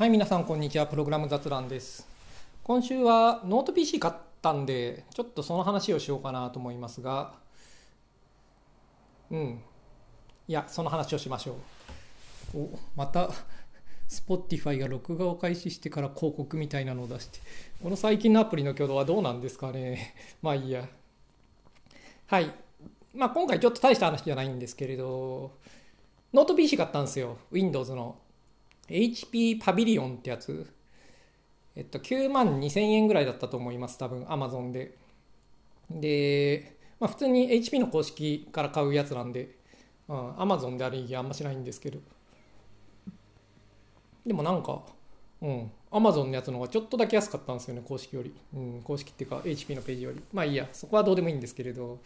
はい、皆さんこんにちは。プログラム雑談です。今週はノート PC 買ったんで、ちょっとその話をしようかなと思いますが、うん。いや、その話をしましょう。お、また、Spotify が録画を開始してから広告みたいなのを出して、この最近のアプリの挙動はどうなんですかね。まあいいや。はい。まあ今回ちょっと大した話じゃないんですけれど、ノート PC 買ったんですよ。Windows の。HP パビリオンってやつ。えっと、9万2000円ぐらいだったと思います。多分、Amazon で。で、まあ普通に HP の公式から買うやつなんで、うん、Amazon である意義あんましないんですけど。でもなんか、うん、Amazon のやつの方がちょっとだけ安かったんですよね、公式より。うん、公式っていうか HP のページより。まあいいや、そこはどうでもいいんですけれど、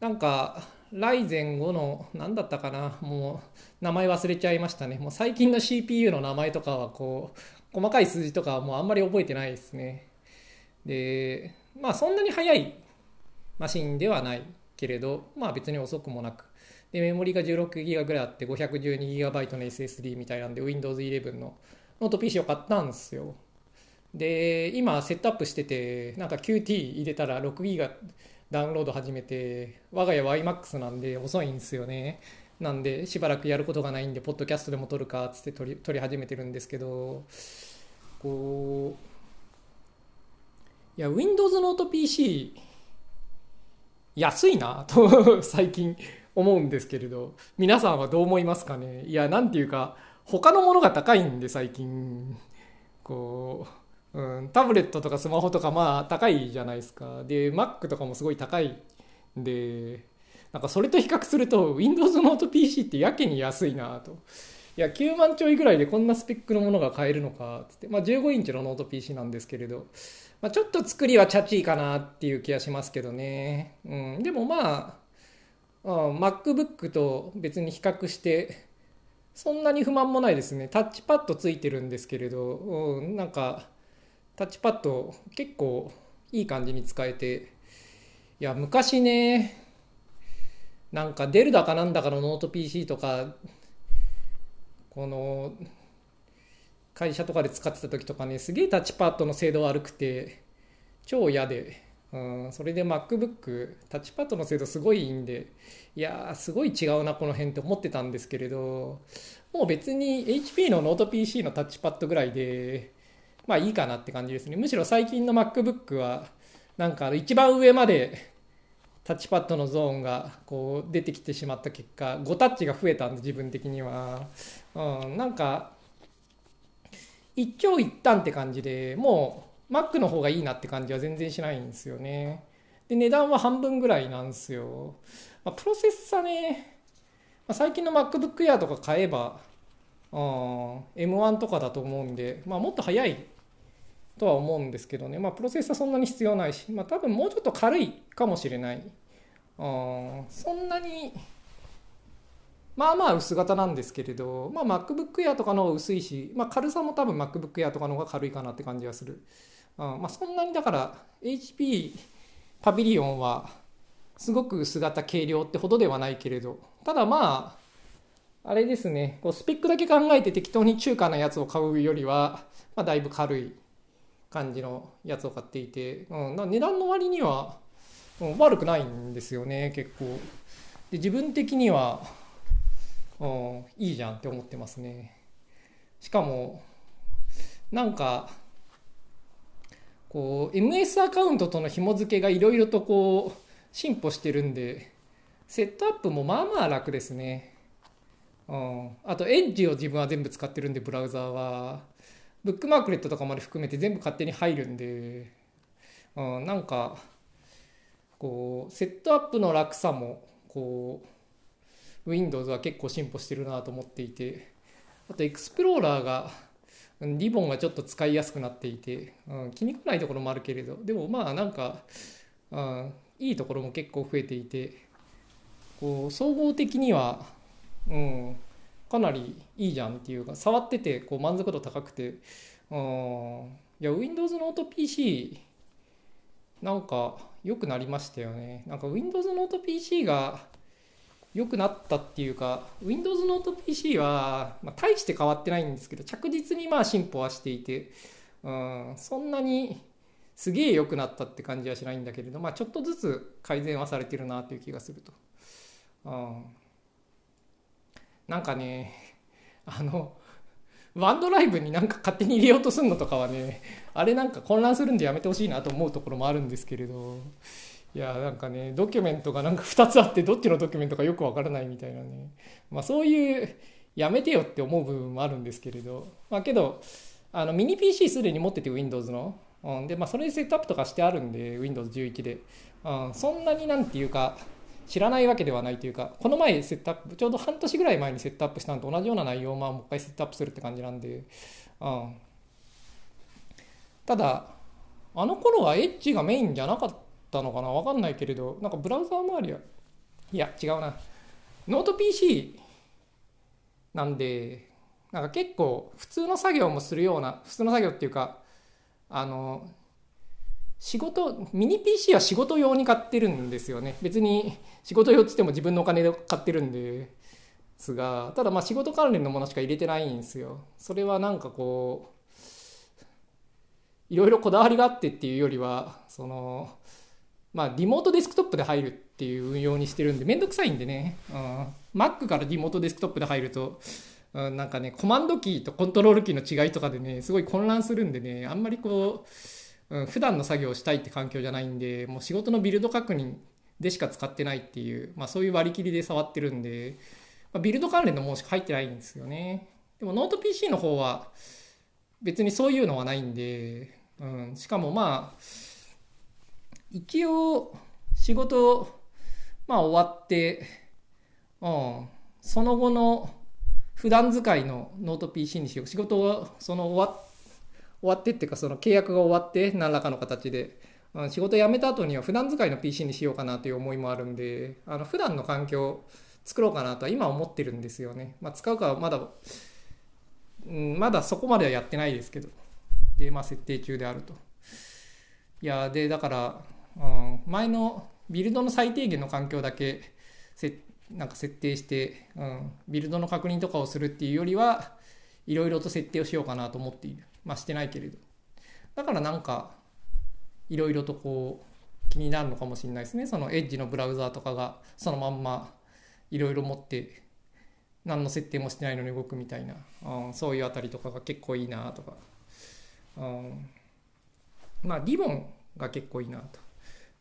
なんか、 Ryzen 5の、何だったかな、もう、名前忘れちゃいましたね。もう最近の CPU の名前とかは、こう、細かい数字とかはもうあんまり覚えてないですね。で、まあそんなに速いマシンではないけれど、まあ別に遅くもなく。で、メモリが 16GB ぐらいあって 512GB の SSD みたいなんで Windows 11のノート PC を買ったんですよ。で、今セットアップしてて、なんか Qt 入れたら 6GB ダウンロード始めて、我が家は iMAX なんで遅いんですよね。なんで、しばらくやることがないんで、ポッドキャストでも撮るかっつって撮り撮り始めてるんですけど、こう、いや、Windows ノート PC、安いなと 最近思うんですけれど、皆さんはどう思いますかね？いや、なんていうか、他のものが高いんで、最近。こう、うん、タブレットとかスマホとかまあ高いじゃないですか。で、Mac とかもすごい高いんで、なんかそれと比較すると Windows ノート PC ってやけに安いなと。いや、9万ちょいぐらいでこんなスペックのものが買えるのかつって。まあ15インチのノート PC なんですけれど、まあ、ちょっと作りはチャチいかなっていう気がしますけどね。うん、でもまあ、あ MacBook と別に比較して、そんなに不満もないですね。タッチパッドついてるんですけれど、うん、なんか、タッチパッド結構いい感じに使えて、いや、昔ね、なんか Dell だかなんだかのノート PC とか、この、会社とかで使ってた時とかね、すげえタッチパッドの精度悪くて、超嫌で、うん、それで MacBook、タッチパッドの精度すごいいいんで、いやー、すごい違うな、この辺って思ってたんですけれど、もう別に HP のノート PC のタッチパッドぐらいで、まあいいかなって感じですね。むしろ最近の MacBook は、なんか一番上までタッチパッドのゾーンがこう出てきてしまった結果、誤タッチが増えたんで自分的には。うん、なんか、一長一短って感じで、もう Mac の方がいいなって感じは全然しないんですよね。で、値段は半分ぐらいなんですよ。まあ、プロセッサーね、まあ、最近の MacBook Air とか買えば、うん、M1 とかだと思うんで、まあ、もっと早いとは思うんですけどね、まあ、プロセッサそんなに必要ないし、まあ、多分もうちょっと軽いかもしれない。うん、そんなに、まあまあ薄型なんですけれど、まあ、MacBook Air とかの薄いし、まあ、軽さも多分 MacBook Air とかの方が軽いかなって感じがする。うんまあ、そんなにだから HP パビリオンはすごく薄型軽量ってほどではないけれど、ただまあ、あれですね、こうスペックだけ考えて適当に中華なやつを買うよりは、まあ、だいぶ軽い感じのやつを買っていて、うん、値段の割には、うん、悪くないんですよね、結構。で自分的には、うん、いいじゃんって思ってますね。しかも、なんか、こう、MS アカウントとの紐付けがいろいろとこう、進歩してるんで、セットアップもまあまあ楽ですね。うん。あと、エッジを自分は全部使ってるんで、ブラウザーは。ブックマークレットとかまで含めて全部勝手に入るんで、うん、なんか、こう、セットアップの楽さも、こう、Windows は結構進歩してるなと思っていて、あと、エクスプローラーが、リボンがちょっと使いやすくなっていて、うん、気に食わないところもあるけれど、でもまあなんか、うん、いいところも結構増えていて、こう総合的には、うん、かなりいいじゃんっていうか、触っててこう満足度高くて、うん、いや、Windows ノート PC、なんか良くなりましたよね。なんか Windows ノート PC が、良くなったっていうか Windows ノート PC は、まあ、大して変わってないんですけど着実にまあ進歩はしていて、うん、そんなにすげえ良くなったって感じはしないんだけれど、まあ、ちょっとずつ改善はされてるなという気がすると。うん、なんかねあの OneDrive になんか勝手に入れようとするのとかはねあれなんか混乱するんでやめてほしいなと思うところもあるんですけれどいやなんかねドキュメントがなんか2つあってどっちのドキュメントかよくわからないみたいなね。まあそういうやめてよって思う部分もあるんですけれど。まあけどあのミニ PC すでに持ってて Windows の、うん、でまあそれでセットアップとかしてあるんで Windows11 で、うん、そんなになんていうか知らないわけではないというかこの前セットアップちょうど半年ぐらい前にセットアップしたのと同じような内容をまあもう一回セットアップするって感じなんで、うん、ただあの頃はエッジがメインじゃなかったのかな分かんないけれどなんかブラウザー周りはいや違うな。ノート PC なんでなんか結構普通の作業もするような普通の作業っていうかあの仕事ミニ PC は仕事用に買ってるんですよね。別に仕事用っつっても自分のお金で買ってるんですがただまあ仕事関連のものしか入れてないんですよ。それはなんかこういろいろこだわりがあってっていうよりはそのまあリモートデスクトップで入るっていう運用にしてるんでめんどくさいんでね、うん、Mac からリモートデスクトップで入るとうん、なんかねコマンドキーとコントロールキーの違いとかでねすごい混乱するんでねあんまりこううん、普段の作業をしたいって環境じゃないんでもう仕事のビルド確認でしか使ってないっていう、まあ、そういう割り切りで触ってるんで、まあ、ビルド関連のものしか入ってないんですよね。でもノート PC の方は別にそういうのはないんで、うん、しかもまあ一応仕事まあ終わって、うん、その後の普段使いのノート PC にしよう。仕事はその終わっ終わってっていうかその契約が終わって何らかの形で、仕事辞めた後には普段使いの PC にしようかなという思いもあるんであの普段の環境作ろうかなとは今思ってるんですよね、まあ、使うかはまだ、うん、まだそこまではやってないですけど。でまあ設定中であると。いやでだから、うん、前のビルドの最低限の環境だけせなんか設定して、うん、ビルドの確認とかをするっていうよりはいろいろと設定をしようかなと思っている。まあしてないけれど。だからなんかいろいろとこう気になるのかもしれないですね。そのエッジのブラウザーとかがそのまんまいろいろ持って何の設定もしてないのに動くみたいな、うん、そういうあたりとかが結構いいなとか、うん、まあリボンが結構いいなと。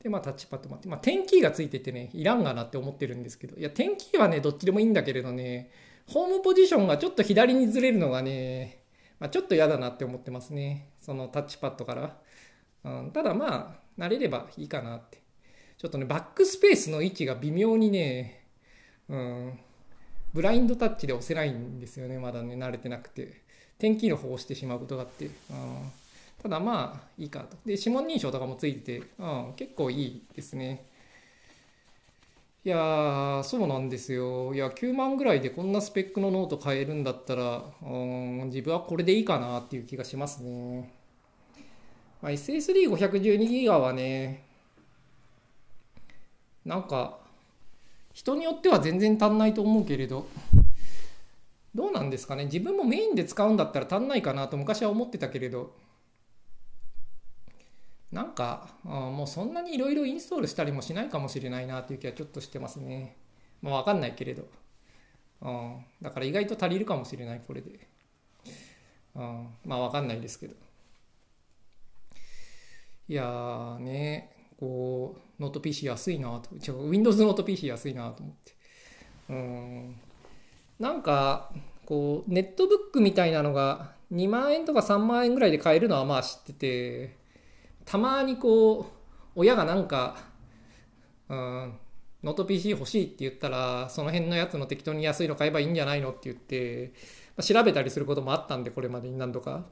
でまあタッチパッドもあって、まあ、点キーがついててねいらんがなって思ってるんですけど。いや点キーはねどっちでもいいんだけれどねホームポジションがちょっと左にずれるのがねまあ、ちょっと嫌だなって思ってますね。そのタッチパッドから。うん、ただまあ、慣れればいいかなって。ちょっとね、バックスペースの位置が微妙にね、うん、ブラインドタッチで押せないんですよね。まだね、慣れてなくて。円キーの方を押してしまうことがあって。うん、ただまあ、いいかと。で、指紋認証とかもついてて、うん、結構いいですね。いやー、そうなんですよ。いや、9万ぐらいでこんなスペックのノート買えるんだったら、うん、自分はこれでいいかなっていう気がしますね。まあ、SSD512GB はね、なんか、人によっては全然足んないと思うけれど、どうなんですかね。自分もメインで使うんだったら足んないかなと昔は思ってたけれど、なんか、もうそんなにいろいろインストールしたりもしないかもしれないなという気はちょっとしてますね。まあ、わかんないけれど。うん、だから意外と足りるかもしれない、これで。うん、まあ、わかんないですけど。いやーね、こう、ノート PC 安いなと。Windows ノート PC 安いなと思って。うん。なんか、こう、ネットブックみたいなのが2万円とか3万円ぐらいで買えるのはまあ知ってて、たまにこう親がなんか、うん、ノート PC 欲しいって言ったらその辺のやつの適当に安いの買えばいいんじゃないのって言って、まあ、調べたりすることもあったんでこれまでに何度か。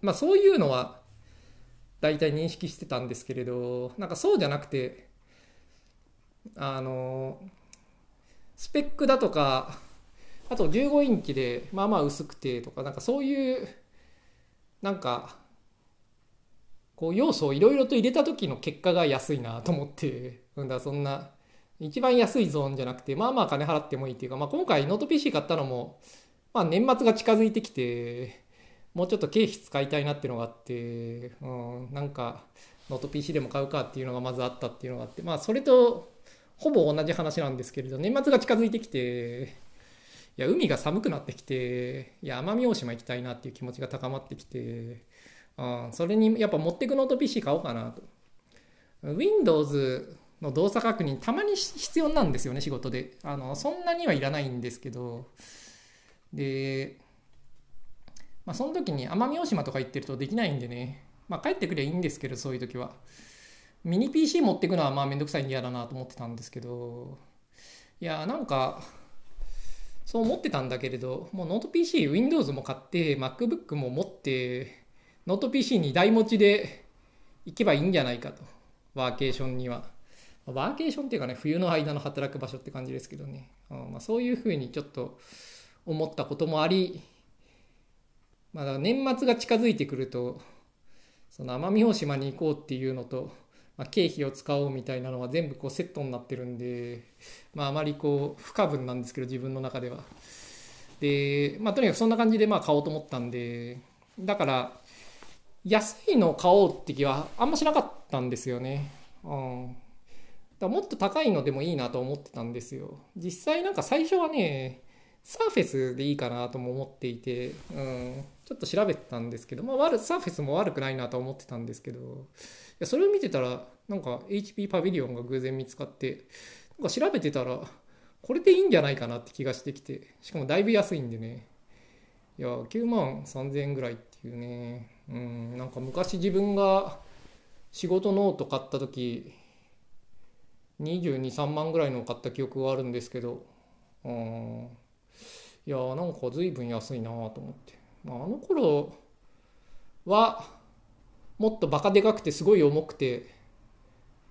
まあそういうのは大体認識してたんですけれどなんかそうじゃなくてあのスペックだとかあと15インチでまあまあ薄くてとかなんかそういうなんかこう要素をいろいろと入れた時の結果が安いなと思って、うんだそんな一番安いゾーンじゃなくて、まあまあ金払ってもいいっていうか、まあ今回ノート PC 買ったのも、まあ年末が近づいてきて、もうちょっと経費使いたいなっていうのがあって、うん、なんかノート PC でも買うかっていうのがまずあったっていうのがあって、まあそれとほぼ同じ話なんですけれど、年末が近づいてきて、いや、海が寒くなってきて、いや、奄美大島行きたいなっていう気持ちが高まってきて、うん、それにやっぱ持ってくノート PC 買おうかなと。Windows の動作確認たまに必要なんですよね仕事で。あのそんなにはいらないんですけど。でまあその時に奄美大島とか行ってるとできないんでね。まあ帰ってくりゃいいんですけどそういう時は。ミニ PC 持ってくのはまあめんどくさいんで嫌だなと思ってたんですけど。いやなんかそう思ってたんだけれどもうノート PC Windows も買って MacBook も持ってノート PC に台持ちで行けばいいんじゃないかとワーケーションには。ワーケーションっていうかね、冬の間の働く場所って感じですけどね。うんまあ、そういうふうにちょっと思ったこともあり、まあ、年末が近づいてくると、その奄美大島に行こうっていうのと、まあ、経費を使おうみたいなのは全部こうセットになってるんで、まあ、あまりこう不可分なんですけど自分の中では。で、まあ、とにかくそんな感じでまあ買おうと思ったんでだから安いのを買おうって気はあんましなかったんですよね。うんだもっと高いのでもいいなと思ってたんですよ。実際なんか最初はね、サーフェスでいいかなとも思っていて、うん、ちょっと調べてたんですけど、まあ悪、サーフェスも悪くないなと思ってたんですけど、いやそれを見てたら、なんか HP パビリオンが偶然見つかって、なんか調べてたら、これでいいんじゃないかなって気がしてきて、しかもだいぶ安いんでね、いや、9万3000円ぐらいっていうね、うん、なんか昔自分が仕事ノート買った時、223万ぐらいのを買った記憶があるんですけどうんいやーなんか随分安いなと思って、まあ、あの頃はもっとバカでかくてすごい重くて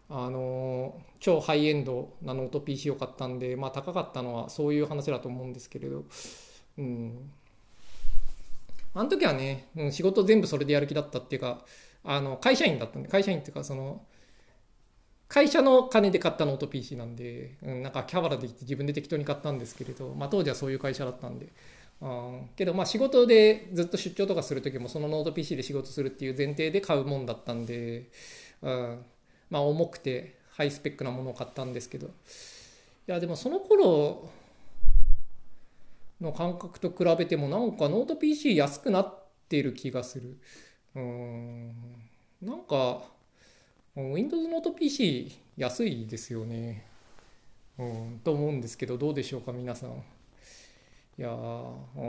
あのー、超ハイエンドなノート PC を買ったんでまあ高かったのはそういう話だと思うんですけれどうん。あの時はね、うん、仕事全部それでやる気だったっていうかあの会社員だったんで会社員っていうかその会社の金で買ったノート PC なんで、うん、なんかキャバラで行って自分で適当に買ったんですけれど、まあ、当時はそういう会社だったんで、うん、けどまあ仕事でずっと出張とかする時もそのノート PC で仕事するっていう前提で買うもんだったんで、うん、まあ重くてハイスペックなものを買ったんですけどいやでもその頃の感覚と比べてもなんかノート PC 安くなってる気がするうんなんか Windows ノート PC 安いですよね。うん、と思うんですけど、どうでしょうか、皆さん。いやうん。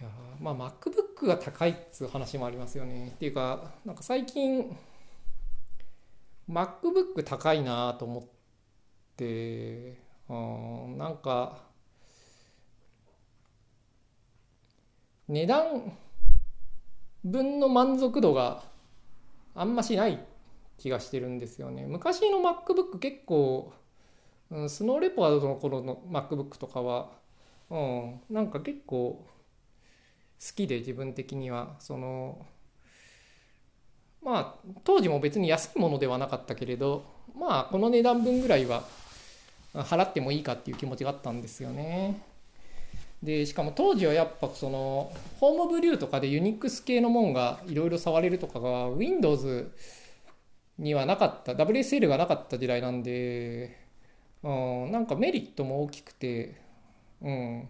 いやまあ MacBook が高いっつう話もありますよね。っていうか、なんか最近、MacBook 高いなと思って、うん、なんか、値段、分の満足度があんましない気がしてるんですよね。昔の MacBook 結構、うん、スノーレポードの頃の MacBook とかは、うん、なんか結構好きで自分的にはそのまあ当時も別に安いものではなかったけれどまあこの値段分ぐらいは払ってもいいかっていう気持ちがあったんですよね。でしかも当時はやっぱそのホームブリューとかでユニックス系のもんがいろいろ触れるとかが Windows にはなかった WSL がなかった時代なんで、うん、なんかメリットも大きくて、うん、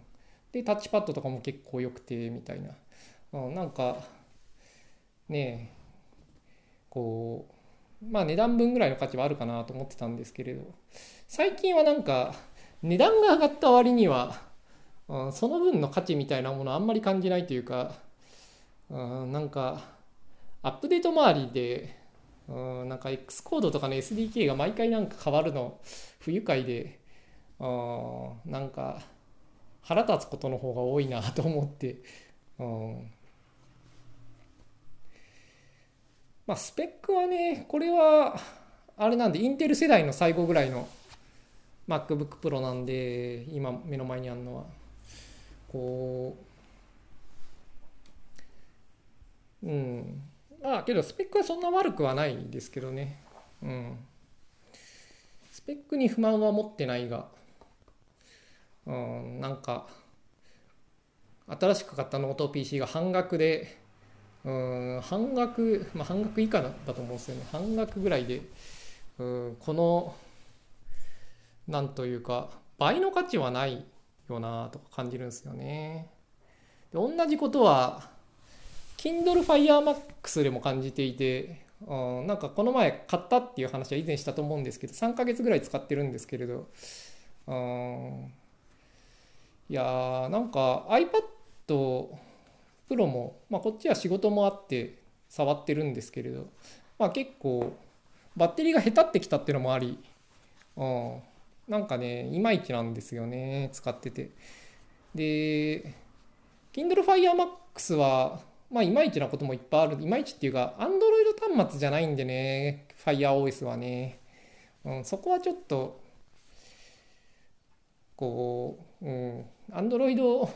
でタッチパッドとかも結構良くてみたいな、うん、なんかねえこうまあ値段分ぐらいの価値はあるかなと思ってたんですけれど。最近はなんか値段が上がった割には、その分の価値みたいなものあんまり感じないというか、なんかアップデート周りで、うん、なんか X コードとかの SDK が毎回なんか変わるの不愉快で、うん、なんか腹立つことの方が多いなと思って、うん、まあスペックはねこれはあれなんでインテル世代の最後ぐらいの MacBook Pro なんで今目の前にあるのは。こううん。まあけどスペックはそんな悪くはないですけどね。うん。スペックに不満は持ってないが、うん、なんか、新しく買ったノート PC が半額で、うん、半額、まあ、半額以下だと思うんですよね。半額ぐらいで、うん、この、なんというか、倍の価値はないよなとか感じるんですよね。で同じことは、Kindle Fire Max でも感じていて、うん、なんかこの前買ったっていう話は以前したと思うんですけど、3ヶ月ぐらい使ってるんですけれど、うん、いやー、なんか iPad Pro も、まあ、こっちは仕事もあって触ってるんですけれど、まあ、結構バッテリーがへたってきたっていうのもあり、うん、なんかね、いまいちなんですよね、使ってて。で、Kindle Fire Max は、まあ、いまいちなこともいっぱいある。いまいちっていうか、Android 端末じゃないんでね、FireOS はね。うん、そこはちょっと、こう、うん、Android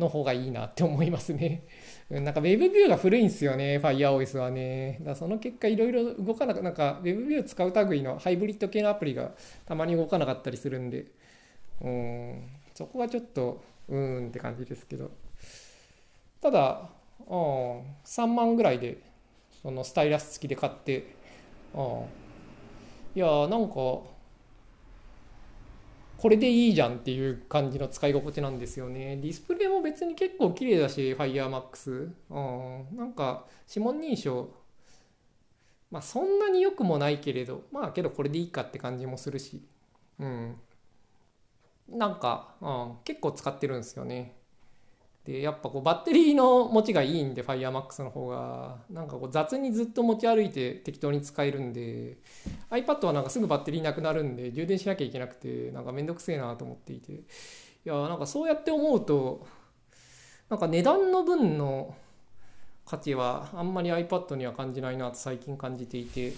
の方がいいなって思いますね。なんか WebView が古いんですよね、FireOS はね。だその結果いろいろ動かなく、なんか WebView 使う類のハイブリッド系のアプリがたまに動かなかったりするんで、うん、そこはちょっと、うーんって感じですけど。ただ、うん、3万ぐらいで、そのスタイラス付きで買って、うん、いやなんか、これでいいじゃんっていう感じの使い心地なんですよね。ディスプレイも別に結構綺麗だし、FireMax。うん、なんか指紋認証、まあそんなに良くもないけれど、まあけどこれでいいかって感じもするし、うん。なんか、うん、結構使ってるんですよね。でやっぱこうバッテリーの持ちがいいんで FireMax の方が。なんかこう雑にずっと持ち歩いて適当に使えるんで iPad はなんかすぐバッテリーなくなるんで充電しなきゃいけなくてなんかめんどくせえなと思っていて。いやなんかそうやって思うとなんか値段の分の価値はあんまり iPad には感じないなと最近感じていて。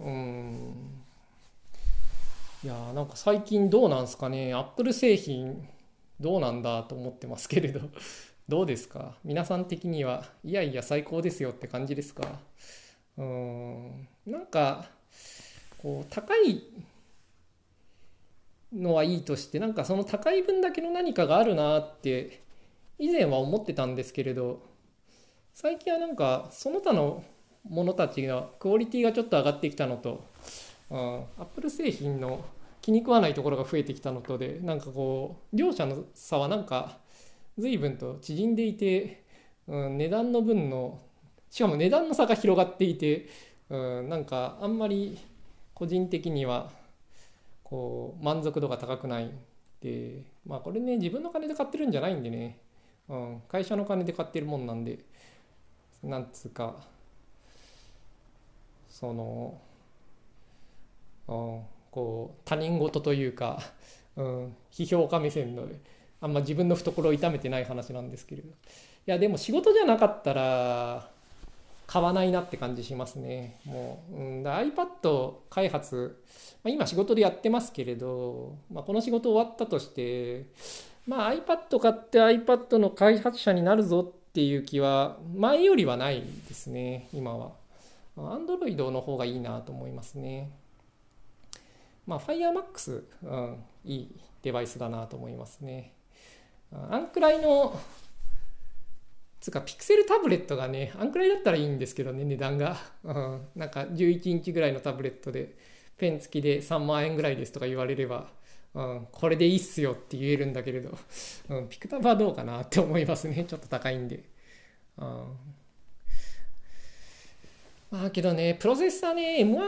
うん。いやなんか最近どうなんすかね。Apple 製品どうなんだと思ってますけれど どうですか？皆さん的にはいやいや最高ですよって感じですか？うーんなんかこう高いのはいいとしてなんかその高い分だけの何かがあるなって以前は思ってたんですけれど最近はなんかその他のものたちがクオリティがちょっと上がってきたのと、うん、アップル製品の気に食わないところが増えてきたのとでなんかこう両者の差はなんか随分と縮んでいて、うん、値段の分のしかも値段の差が広がっていて、うん、なんかあんまり個人的にはこう満足度が高くないでまあこれね自分の金で買ってるんじゃないんでね、うん、会社の金で買ってるもんなんでなんつうかその、うんこう他人事というか、うん、批評家目線のあんま自分の懐を痛めてない話なんですけれど。いやでも仕事じゃなかったら買わないなって感じしますね。もう、うん、iPad 開発、まあ、今仕事でやってますけれど、まあ、この仕事終わったとしてまあ iPad 買って iPad の開発者になるぞっていう気は前よりはないですね今は。Android の方がいいなと思いますね。まあ、FireMax、うん、いいデバイスだなと思いますね。あんくらいの、つか、ピクセルタブレットがね、あんくらいだったらいいんですけどね、値段が。うん、なんか11インチぐらいのタブレットで、ペン付きで3万円ぐらいですとか言われれば、うん、これでいいっすよって言えるんだけれど、うん、ピクタブはどうかなって思いますね。ちょっと高いんで。うん、まあけどね、プロセッサーね、M1、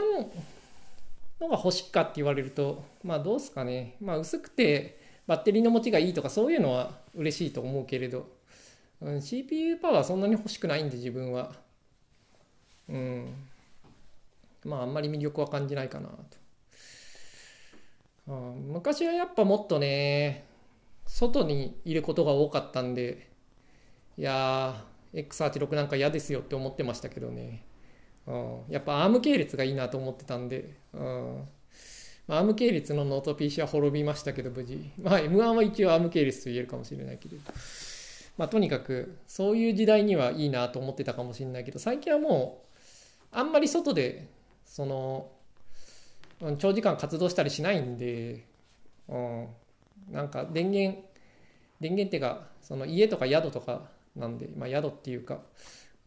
のが欲しいかって言われると、まあどうすかね。まあ薄くてバッテリーの持ちがいいとかそういうのは嬉しいと思うけれど、うん、CPU パワーそんなに欲しくないんで自分は。うん。まああんまり魅力は感じないかなと。うん、昔はやっぱもっとね、外にいることが多かったんで、いやー、X86 なんか嫌ですよって思ってましたけどね。うん、やっぱ ARM 系列がいいなと思ってたんで、うん。まあ、 ARM 系列のノート PC は滅びましたけど無事、まあ、M1 は一応 ARM 系列と言えるかもしれないけど、まあ、とにかくそういう時代にはいいなと思ってたかもしれないけど最近はもうあんまり外でその長時間活動したりしないんで、うん、なんか電源電源っていうかその家とか宿とかなんで、まあ、宿っていうか、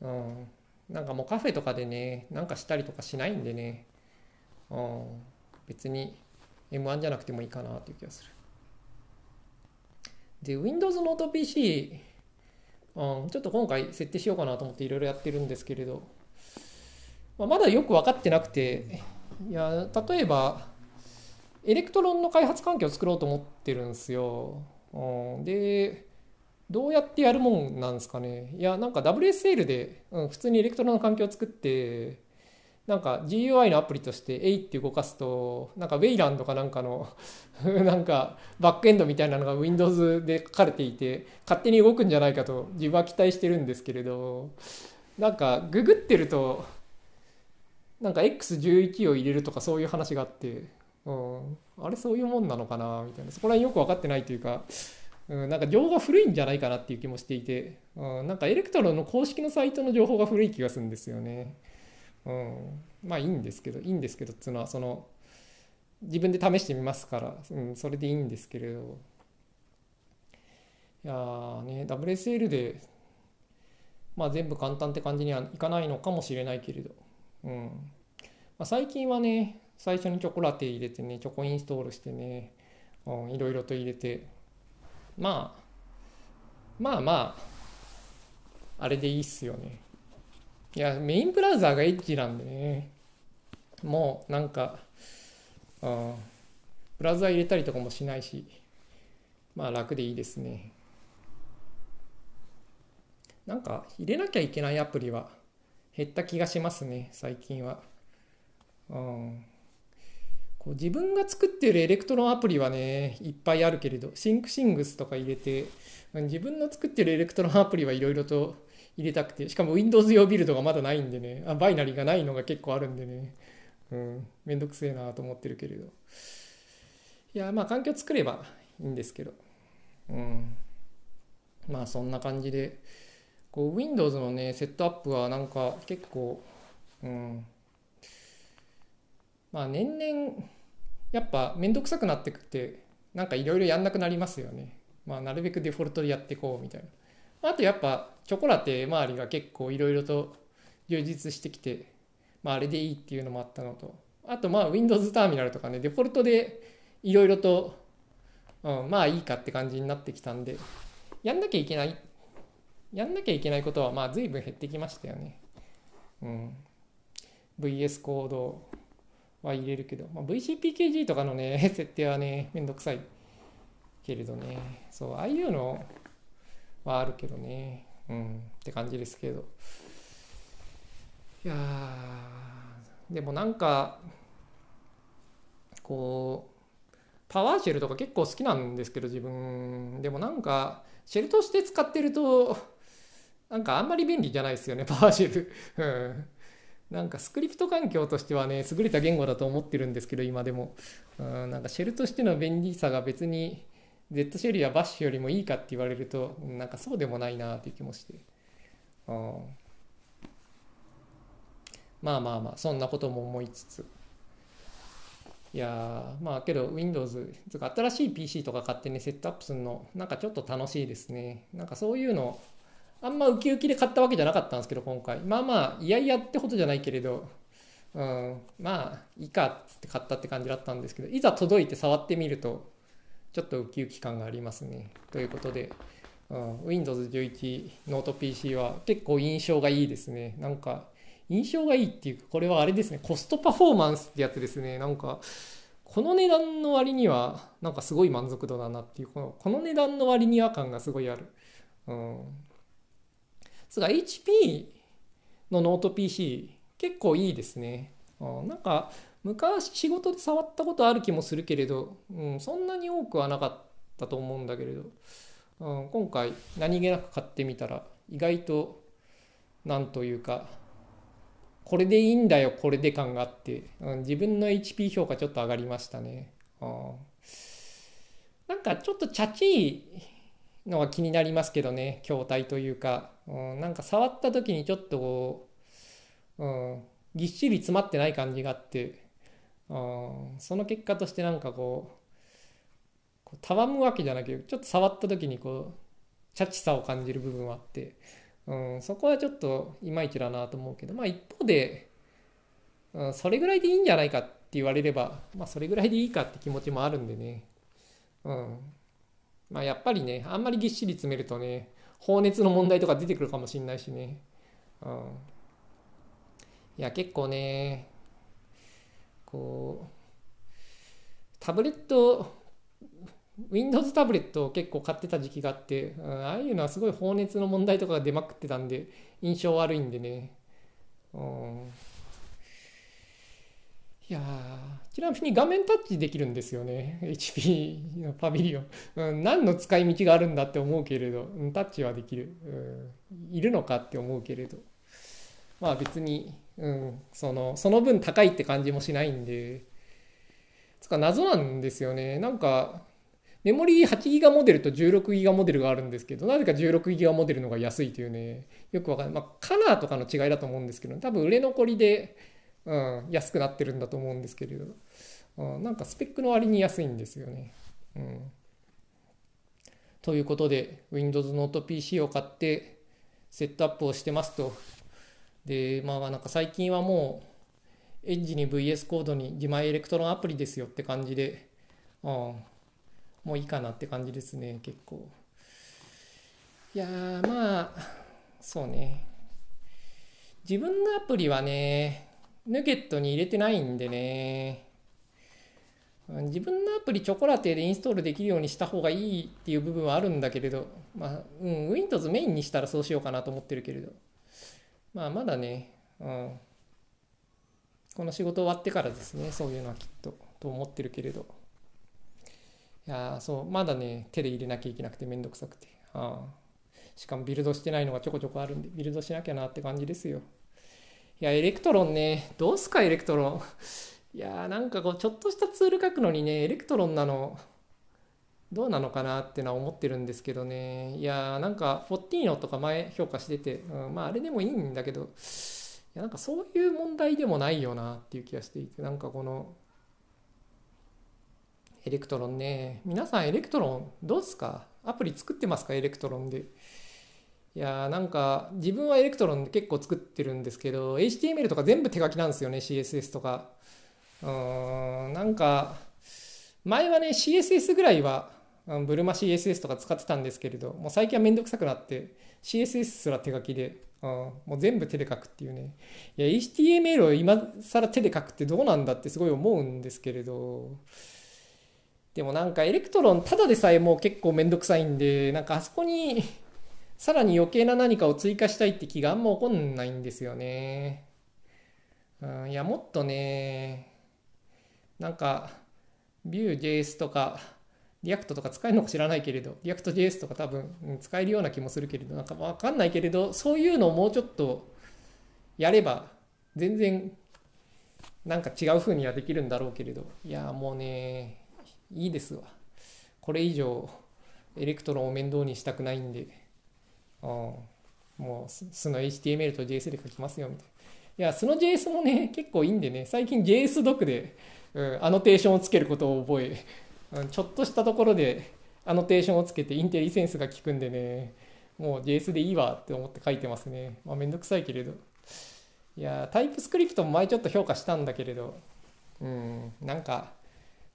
うん、なんかもうカフェとかでねなんかしたりとかしないんでね、うん、別に M1 じゃなくてもいいかなっていう気がする。で Windows ノート PC、うん、ちょっと今回設定しようかなと思っていろいろやってるんですけれど、まあ、まだよく分かってなくていや例えば Electron の開発環境を作ろうと思ってるんですよ。うん、でどうやってやるもんなんですかね。いやなんか WSL で、うん、普通に Electron の環境を作ってなんか GUI のアプリとして A って動かすとなんか Wayland かなんかの なんかバックエンドみたいなのが Windows で書かれていて勝手に動くんじゃないかと自分は期待してるんですけれどなんかググってるとなんか X11 を入れるとかそういう話があって、うん、あれそういうもんなのかなみたいな。そこら辺よく分かってないというか、うん、なんか情報が古いんじゃないかなっていう気もしていて、うん、なんかエレクトロの公式のサイトの情報が古い気がするんですよね。うん、まあいいんですけどいいんですけどっていうのはその自分で試してみますから、うん、それでいいんですけれど。いやーね WSL でまあ全部簡単って感じにはいかないのかもしれないけれど。うん。まあ、最近はね最初にチョコラテ入れてねチョコインストールしてね、うん、いろいろと入れてまあまあまああれでいいっすよね。いやメインブラウザーがエッジなんでね。もうなんか、うん、ブラウザー入れたりとかもしないしまあ楽でいいですね。なんか入れなきゃいけないアプリは減った気がしますね最近は。うん、こう自分が作っている Electron アプリはねいっぱいあるけれど Syncthing とか入れて自分の作ってる Electron アプリはいろいろと入れたくてしかも Windows 用ビルドがまだないんでねあバイナリーがないのが結構あるんでね。うんめんどくせえなと思ってるけれど。いやまあ環境作ればいいんですけど。うん。まあそんな感じでこう Windows のねセットアップはなんか結構うんまあ年々やっぱ面倒くさくなってくってなんかいろいろやんなくなりますよねまあなるべくデフォルトでやっていこうみたいなあとやっぱチョコラテ周りが結構いろいろと充実してきてまああれでいいっていうのもあったのとあとまあ Windows ターミナルとかねデフォルトでいろいろと、うん、まあいいかって感じになってきたんでやんなきゃいけないやんなきゃいけないことはまあ随分減ってきましたよね。うん。VS コードは入れるけど、まあ、VCPKG とかのね、設定はね、めんどくさいけれどね、そう、ああいうのはあるけどね、うん、って感じですけど。いやでもなんか、こう、パワーシェルとか結構好きなんですけど、自分。でもなんか、シェルとして使ってると、なんかあんまり便利じゃないですよね、パワーシェル。うん。なんかスクリプト環境としてはね、優れた言語だと思ってるんですけど、今でも。うん、なんかシェルとしての便利さが別に Z シェルやバッシュよりもいいかって言われると、なんかそうでもないなっていう気もして。うん、まあまあまあ、そんなことも思いつつ。いやまあけど Windows とか新しい PC とか買ってねセットアップするのなんかちょっと楽しいですねなんかそういうのあんまウキウキで買ったわけじゃなかったんですけど、今回。まあまあ、いやいやってことじゃないけれど、うん、まあ、いいかって買ったって感じだったんですけど、いざ届いて触ってみると、ちょっとウキウキ感がありますね。ということで、うん、Windows 11ノート PC は結構印象がいいですね。なんか、印象がいいっていうか、これはあれですね、コストパフォーマンスってやつですね。なんか、この値段の割には、なんかすごい満足度だなっていう、このこの値段の割には感がすごいある。うん、すが HP のノート PC 結構いいですね。なんか昔仕事で触ったことある気もするけれど、うん、そんなに多くはなかったと思うんだけれど、うん、今回何気なく買ってみたら意外となんというかこれでいいんだよこれで感があって、うん、自分の HP 評価ちょっと上がりましたね。うん、なんかちょっとチャチいのは気になりますけどね筐体というか、うん、なんか触った時にちょっとこう、うん、ぎっしり詰まってない感じがあって、うんその結果としてなんかこうこうたわむわけじゃなくてちょっと触った時にこうチャチさを感じる部分はあって、うん、そこはちょっといまいちだなと思うけどまあ一方で、うん、それぐらいでいいんじゃないかって言われればまあそれぐらいでいいかって気持ちもあるんでね、うん、まあやっぱりねあんまりぎっしり詰めるとね放熱の問題とか出てくるかもしれないしね、うん、いや結構ねこうタブレット Windows タブレットを結構買ってた時期があって、うんああいうのはすごい放熱の問題とかが出まくってたんで印象悪いんでね、うん、いやちなみに画面タッチできるんですよね。HP のパビリオン、うん、何の使い道があるんだって思うけれど、タッチはできる、うん、いるのかって思うけれど。まあ別に、うん、そのその分高いって感じもしないんで。つか謎なんですよね。なんかメモリー8ギガモデルと16ギガモデルがあるんですけどなぜか16ギガモデルの方が安いというね。よくわかんない、まあ、カラーとかの違いだと思うんですけど多分売れ残りで、うん、安くなってるんだと思うんですけれど、うん、なんかスペックの割に安いんですよね。うん、ということで Windows ノート PC を買ってセットアップをしてますと。でまあなんか最近はもうエッジに VS コードに自前 Electron アプリですよって感じで、うん、もういいかなって感じですね結構。いやーまあそうね。自分のアプリはねヌゲットに入れてないんでね。自分のアプリチョコラテでインストールできるようにした方がいいっていう部分はあるんだけれど、まあ、うん、Windows メインにしたらそうしようかなと思ってるけれど、まあ、まだね、うん、この仕事終わってからですね、そういうのはきっと、と思ってるけれど、いやそう、まだね、手で入れなきゃいけなくてめんどくさくて、ああ。しかもビルドしてないのがちょこちょこあるんで、ビルドしなきゃなって感じですよ。いや、 Electron ね、どうすか、 Electron。いやーなんかこうちょっとしたツール書くのにね Electron なの。どうなのかなってのは思ってるんですけどね。いやーなんか Photino とか前評価してて、うん、まああれでもいいんだけどいやなんかそういう問題でもないよなっていう気がしていてなんかこの Electron ね。皆さん Electron どうすか？アプリ作ってますか Electron で？いやなんか自分は Electron で結構作ってるんですけど HTML とか全部手書きなんですよね CSS とか。うーんなんか前はね CSS ぐらいはブルマ CSS とか使ってたんですけれどもう最近はめんどくさくなって CSS すら手書きで、うん、もう全部手で書くっていうね。いや HTML を今更手で書くってどうなんだってすごい思うんですけれど。でもなんか Electron ただでさえもう結構めんどくさいんでなんかあそこにさらに余計な何かを追加したいって気があんま起こんないんですよね。うん、いやもっとねなんか Vue.js とか React とか使えるのか知らないけれど React.js とか多分うん使えるような気もするけれどなんかわかんないけれどそういうのをもうちょっとやれば全然なんか違う風にはできるんだろうけれど。いやもうねいいですわ。これ以上 Electron を面倒にしたくないんで、もう素の HTML と JS で書きますよみたいないや、その JS もね、結構いいんでね、最近 JSDoc で、うん、アノテーションをつけることを覚え、うん、ちょっとしたところでアノテーションをつけて IntelliSense が効くんでね、もう JS でいいわって思って書いてますね。まあ、めんどくさいけれど。いや、 TypeScript も前ちょっと評価したんだけれど、うん、なんか、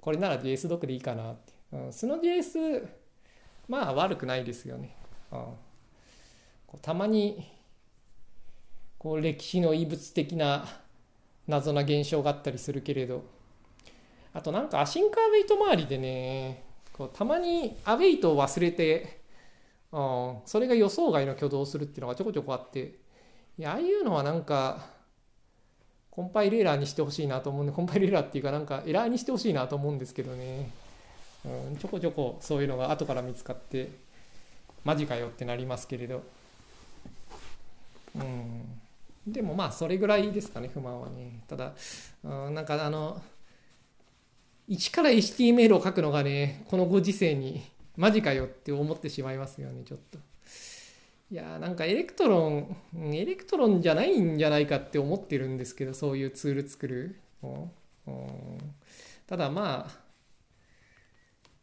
これなら JS 読でいいかなって。うん、その JS、まあ悪くないですよね。うん、たまに、こう歴史の異物的な謎な現象があったりするけれど。あとなんかアシンカーウェイト周りでねこうたまにアウェイトを忘れて、うん、それが予想外の挙動をするっていうのがちょこちょこあって。いやああいうのはなんかコンパイルエラーにしてほしいなと思うんでコンパイルエラーっていうかなんかエラーにしてほしいなと思うんですけどね、うん、ちょこちょこそういうのが後から見つかってマジかよってなりますけれど。うん。でもまあそれぐらいですかね不満はね。ただ、うん、なんかあの一から HTML を書くのがねこのご時世に マジかよって思ってしまいますよねちょっと。いやーなんか Electron Electron じゃないんじゃないかって思ってるんですけどそういうツール作る、ただまあ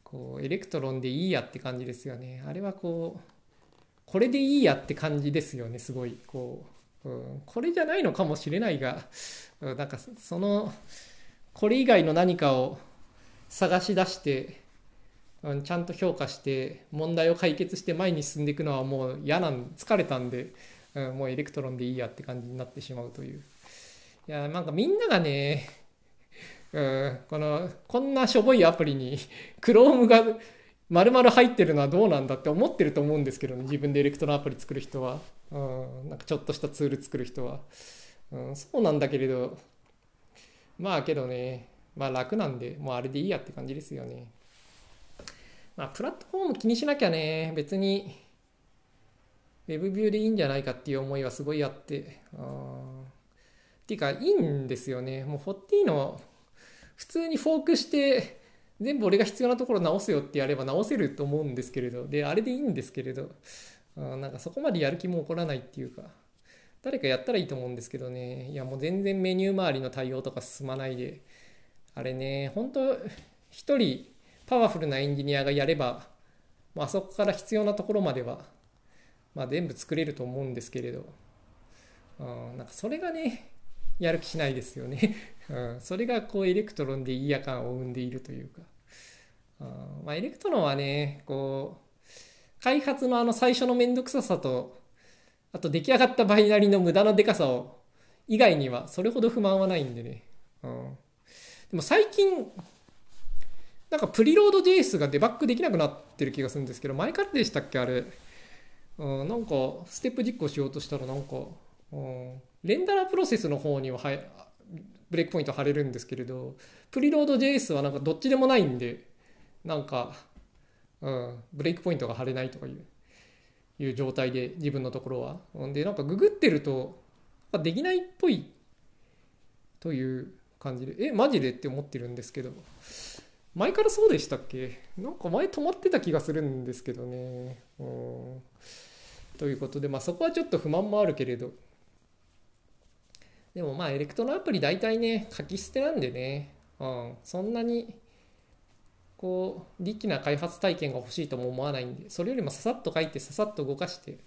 こう Electron でいいやって感じですよね。あれはこうこれでいいやって感じですよねすごい。こう、うん、これじゃないのかもしれないが、うん、なんかそのこれ以外の何かを探し出して、うん、ちゃんと評価して問題を解決して前に進んでいくのはもう嫌なん疲れたんで、うん、もう Electron でいいやって感じになってしまうという。いやなんかみんながねうん、このこんなしょぼいアプリに Chrome が丸々入ってるのはどうなんだって思ってると思うんですけどね自分で Electron アプリ作る人は、うん、なんかちょっとしたツール作る人は、うん、そうなんだけれどまあけどねまあ楽なんでもうあれでいいやって感じですよね。まあプラットフォーム気にしなきゃね別に Web ビューでいいんじゃないかっていう思いはすごいあって。あっていうかいいんですよね。もう40の普通にフォークして全部俺が必要なところ直すよってやれば直せると思うんですけれどであれでいいんですけれどなんかそこまでやる気も起こらないっていうか誰かやったらいいと思うんですけどね。いやもう全然メニュー周りの対応とか進まないで。あれね本当一人パワフルなエンジニアがやれば、まあそこから必要なところまでは、まあ、全部作れると思うんですけれど、うん、なんかそれがねやる気しないですよね。うん、それがこう Electron でいいや感を生んでいるというか、まあ、 Electron はねこう開発のあの最初の面倒くささとあと出来上がったバイナリの無駄なでかさを以外にはそれほど不満はないんでね、うん、でも最近なんかプリロード JS がデバッグできなくなってる気がするんですけど前からでしたっけあれ、うん、なんかステップ実行しようとしたらなんか、うん、レンダラープロセスの方にはブレイクポイント貼れるんですけれどプリロード JS はなんかどっちでもないんでなんか、うん、ブレイクポイントが貼れないとかいういう状態で自分のところは。でなんかググってるとできないっぽいという感じでえマジでって思ってるんですけど前からそうでしたっけ？なんか前止まってた気がするんですけどね。うん。ということでまあそこはちょっと不満もあるけれど。でもまあエレクトロアプリ大体ね書き捨てなんでね、うん、そんなにこうリッキな開発体験が欲しいとも思わないんでそれよりもささっと書いてささっと動かして、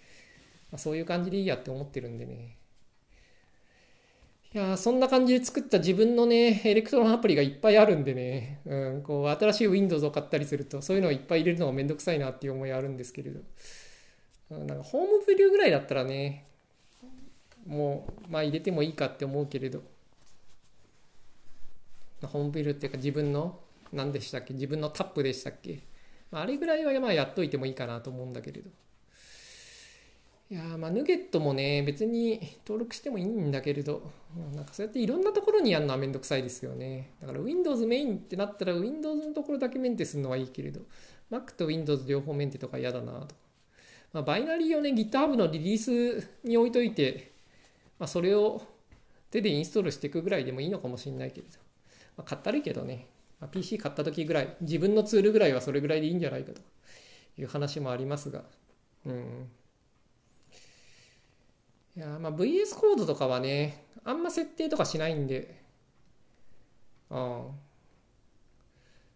まあ、そういう感じでいいやって思ってるんでね。いやそんな感じで作った自分のねエレクトロンアプリがいっぱいあるんでね、うん、こう新しい Windows を買ったりするとそういうのをいっぱい入れるのがめんどくさいなっていう思いあるんですけれど、うん、なんかホームビューぐらいだったらねもうまあ入れてもいいかって思うけれど。ホームビルっていうか自分の何でしたっけ？自分のタップでしたっけ？あれぐらいはまあやっといてもいいかなと思うんだけれど。いやまあヌゲットもね別に登録してもいいんだけれど。なんかそうやっていろんなところにやるのはめんどくさいですよね。だから Windows メインってなったら Windows のところだけメンテするのはいいけれど。Mac と Windows 両方メンテとか嫌だなと、まあ、バイナリーをね GitHub のリリースに置いといてまあ、それを手でインストールしていくぐらいでもいいのかもしれないけれど、まあ、買ったらいいけどね、まあ、PC 買った時ぐらい、自分のツールぐらいはそれぐらいでいいんじゃないかという話もありますが、うん。いや、まあ VS コードとかはね、あんま設定とかしないんで、うん。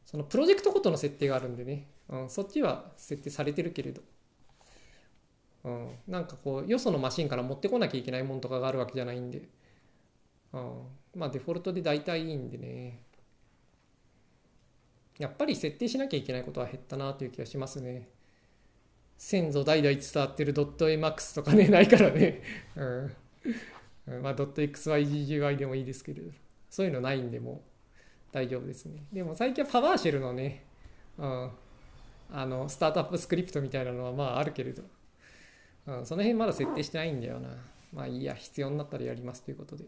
そのプロジェクトごとの設定があるんでね、うん、そっちは設定されてるけれど、うん、なんかこうよそのマシンから持ってこなきゃいけないものとかがあるわけじゃないんで、うん、まあデフォルトで大体いいんでね。やっぱり設定しなきゃいけないことは減ったなという気がしますね先祖代々伝わってる .emax とかねないからね、うん、まあ .xyggui でもいいですけどそういうのないんでも大丈夫ですねでも最近はパワーシェルのね、うん、あのスタートアップスクリプトみたいなのはまああるけれどうん、その辺まだ設定してないんだよな。まあいいや、必要になったらやりますということで。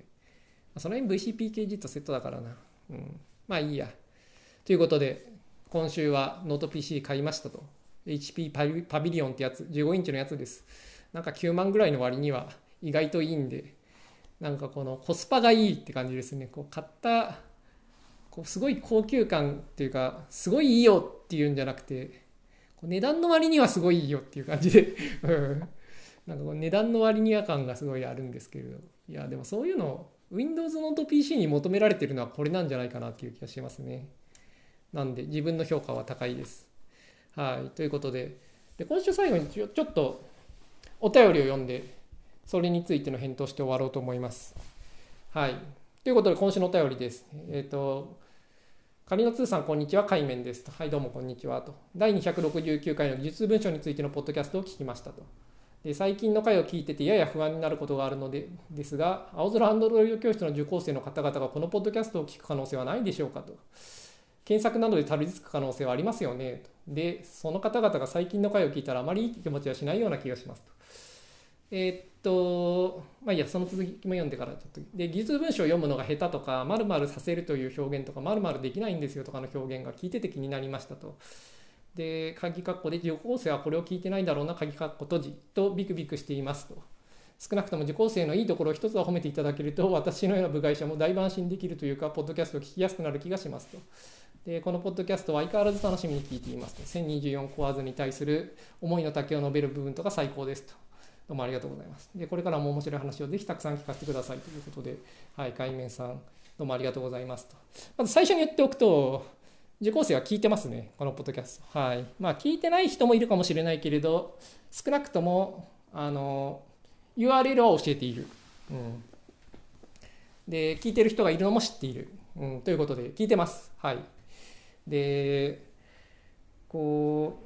その辺 VCPKG とセットだからな。うん。まあいいや。ということで、今週はノート PC 買いましたと。HP Pavilion ってやつ、15インチのやつです。なんか9万ぐらいの割には意外といいんで、なんかこのコスパがいいって感じですね。こう買った、こうすごい高級感っていうか、すごいいいよっていうんじゃなくて、値段の割にはすごいいいよっていう感じで、うん。なんかこう値段の割には感がすごいあるんですけれどいやでもそういうの Windows ノート PC に求められてるのはこれなんじゃないかなっていう気がしますね。なんで自分の評価は高いです。はい。ということで、で今週最後にちょちょっとお便りを読んで、それについての返答して終わろうと思います。はい。ということで、今週のお便りです。えっ、ー、と、仮の通さん、こんにちは。海面ですと。はい、どうもこんにちは。と。第269回の技術文書についてのポッドキャストを聞きましたと。で最近の回を聞いててやや不安になることがあるのでですが、青空アンドロイド教室の受講生の方々がこのポッドキャストを聞く可能性はないでしょうかと。検索などでたどり着く可能性はありますよね。で、その方々が最近の回を聞いたらあまりいい気持ちはしないような気がしますと。えー、っと、まあいいや、その続きも読んでからちょっと。で、技術文章を読むのが下手とか、まるまるさせるという表現とか、まるできないんですよとかの表現が聞いてて気になりましたと。で、鍵括弧で受講生はこれを聞いてないだろうな、鍵括弧閉じとビクビクしていますと。少なくとも受講生のいいところを一つは褒めていただけると、私のような部外者も大安心できるというか、ポッドキャストを聞きやすくなる気がしますと。でこのポッドキャストは相変わらず楽しみに聞いていますと。1024コアズに対する思いの丈を述べる部分とか最高ですと。どうもありがとうございます。で、これからも面白い話をぜひたくさん聞かせてくださいということで、はい、海面さん、どうもありがとうございますと。まず最初に言っておくと、受講生は聞いてますね、このポッドキャスト。はい。まあ、聞いてない人もいるかもしれないけれど、少なくとも、あの、URL は教えている。うん。で、聞いてる人がいるのも知っている。うん、ということで、聞いてます。はい。でこ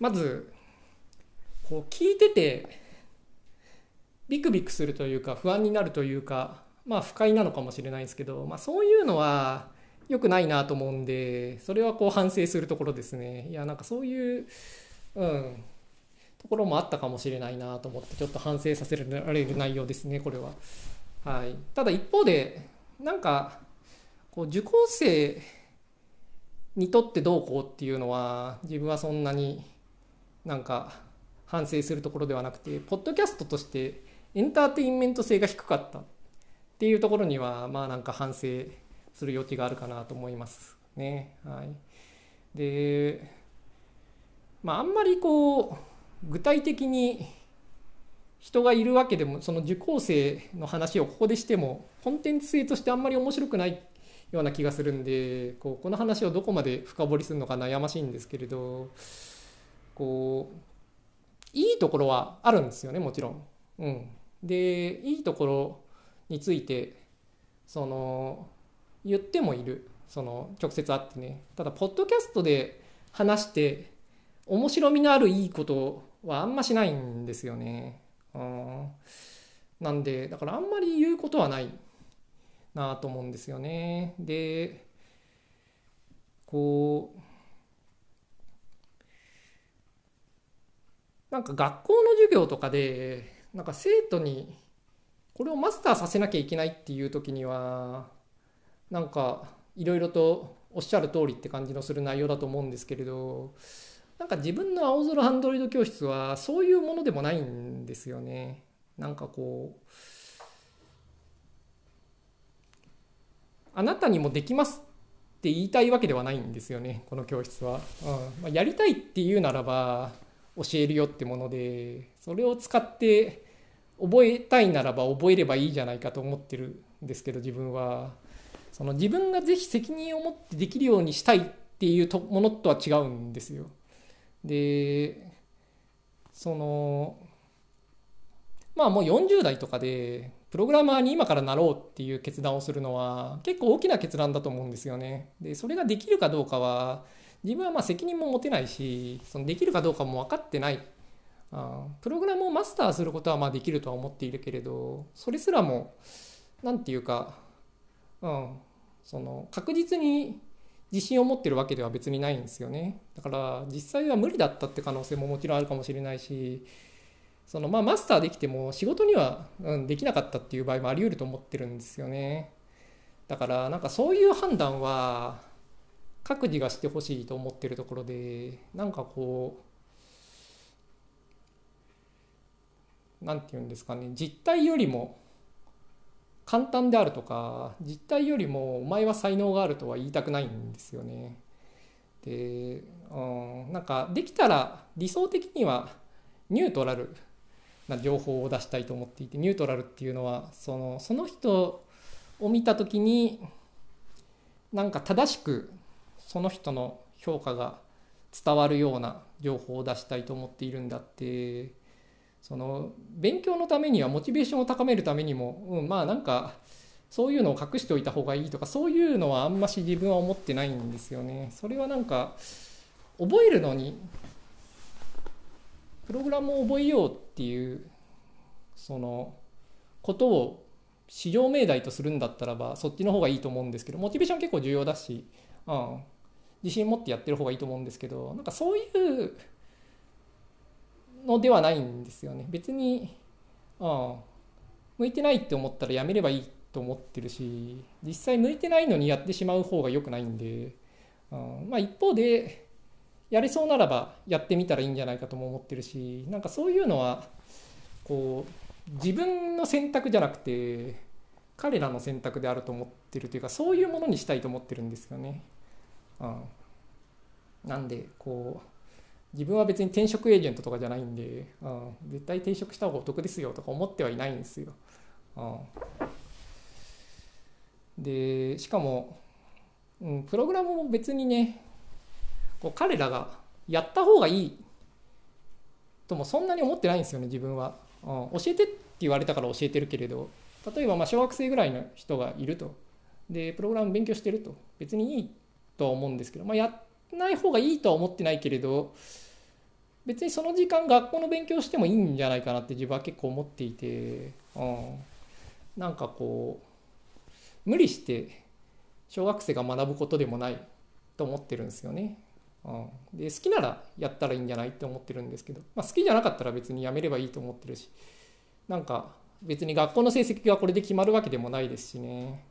うまずこう聞いててビクビクするというか不安になるというかまあ不快なのかもしれないですけど、まあ、そういうのは良くないなと思うんでそれはこう反省するところですねいやなんかそういううんところもあったかもしれないなと思ってちょっと反省させられる内容ですねこれは。はい、ただ一方でなんかこう受講生にとってどうこうっていうのは自分はそんなになんか反省するところではなくてポッドキャストとしてエンターテインメント性が低かったっていうところにはまあなんか反省する余地があるかなと思いますね。はい、でまああんまりこう具体的に人がいるわけでもその受講生の話をここでしてもコンテンツ性としてあんまり面白くないような気がするんでこうこの話をどこまで深掘りするのか悩ましいんですけれどこういいところはあるんですよねもちろん。うん、でいいところについてその言ってもいるその直接会ってねただポッドキャストで話して面白みのあるいいことはあんましないんですよね。うんなんでだからあんまり言うことはないなと思うんですよね。でこうなんか学校の授業とかでなんか生徒にこれをマスターさせなきゃいけないっていう時にはなんかいろいろとおっしゃる通りって感じのする内容だと思うんですけれどなんか自分の青空アンドロイド教室はそういうものでもないんですよね。なんかこうあなたにもできますって言いたいわけではないんですよねこの教室は、うん。まあ、やりたいっていうならば教えるよってものでそれを使って覚えたいならば覚えればいいじゃないかと思ってるんですけど自分は。その自分がぜひ責任を持ってできるようにしたいっていうものとは違うんですよ。でそのまあもう40代とかでプログラマーに今からなろうっていう決断をするのは結構大きな決断だと思うんですよね。でそれができるかどうかは自分はまあ責任も持てないしそのできるかどうかも分かってないあプログラムをマスターすることはまあできるとは思っているけれどそれすらも何て言うか、うん、その確実に自信を持ってるわけでは別にないんですよねだから実際は無理だったって可能性ももちろんあるかもしれないしそのまあマスターできても仕事には、うん、できなかったっていう場合もあり得ると思ってるんですよねだからなんかそういう判断は各自がしてほしいと思ってるところでなんかこう何て言うんですかね実態よりも簡単であるとか実態よりもお前は才能があるとは言いたくないんですよね。で、うん、なんかできたら理想的にはニュートラルな情報を出したいと思っていてニュートラルっていうのはそのその人を見た時になんか正しくその人の評価が伝わるような情報を出したいと思っているんだってその勉強のためにはモチベーションを高めるためにも、うん、まあなんかそういうのを隠しておいた方がいいとかそういうのはあんまし自分は思ってないんですよね。それはなんか覚えるのにプログラムを覚えようっていうそのことを至上命題とするんだったらばそっちの方がいいと思うんですけどモチベーション結構重要だし、うん、自信持ってやってる方がいいと思うんですけどなんかそういうのではないんですよね。別に、うん、向いてないって思ったらやめればいいと思ってるし実際向いてないのにやってしまう方が良くないんで、うん、まあ一方でやれそうならばやってみたらいいんじゃないかとも思ってるしなんかそういうのはこう自分の選択じゃなくて彼らの選択であると思ってるというかそういうものにしたいと思ってるんですよね。うん、なんでこう自分は別に転職エージェントとかじゃないんで、うん、絶対転職した方がお得ですよとか思ってはいないんですよ。うん、でしかも、うん、プログラムも別にねこう彼らがやった方がいいともそんなに思ってないんですよね自分は、うん、教えてって言われたから教えてるけれど。例えばま小学生ぐらいの人がいると。でプログラム勉強してると。別にいいとは思うんですけど、まあ、やらない方がいいとは思ってないけれど。別にその時間学校の勉強してもいいんじゃないかなって自分は結構思っていて、うん、なんかこう無理して小学生が学ぶことでもないと思ってるんですよね。うん、で好きならやったらいいんじゃないって思ってるんですけど、まあ、好きじゃなかったら別にやめればいいと思ってるしなんか別に学校の成績がこれで決まるわけでもないですしね。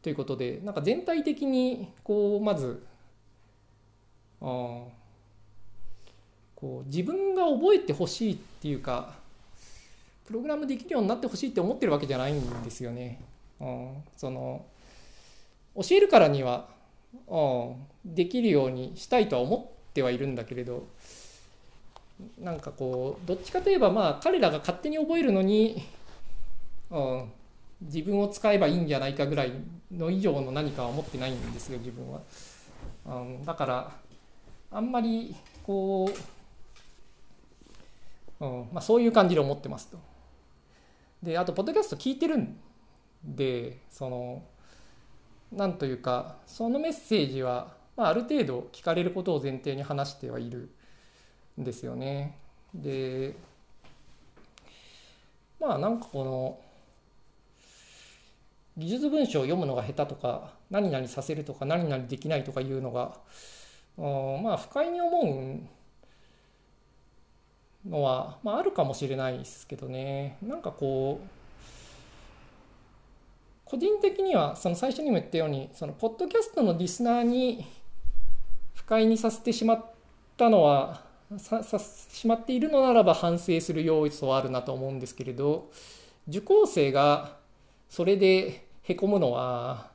ということでなんか全体的にこうまずあこう自分が覚えてほしいっていうかプログラムできるようになってほしいって思ってるわけじゃないんですよね。うん、その教えるからには、できるようにしたいとは思ってはいるんだけれどなんかこうどっちかといえばまあ彼らが勝手に覚えるのに、うん、自分を使えばいいんじゃないかぐらいの以上の何かは思ってないんですよ自分は。うん、だからあんまりこううんまあ、そういう感じで思ってますと。であとポッドキャスト聞いてるんでそのなんというかそのメッセージは、まあ、ある程度聞かれることを前提に話してはいるんですよね。でまあなんかこの技術文章を読むのが下手とか何々させるとか何々できないとかいうのがまあ不快に思うのは、まあ、あるかもしれないですけどねなんかこう個人的にはその最初にも言ったようにそのポッドキャストのリスナーに不快にさせてしまったのはささしまっているのならば反省する要素はあるなと思うんですけれど受講生がそれでへこむのは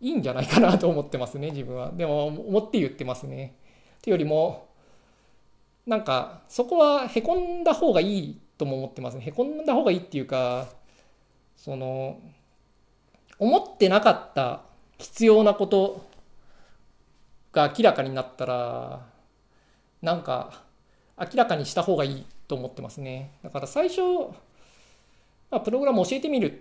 いいんじゃないかなと思ってますね自分はでも思って言ってますね。っていうよりもなんかそこはへこんだ方がいいとも思ってますねへこんだ方がいいっていうかその思ってなかった必要なことが明らかになったらなんか明らかにした方がいいと思ってますね。だから最初、まあ、プログラム教えてみるっ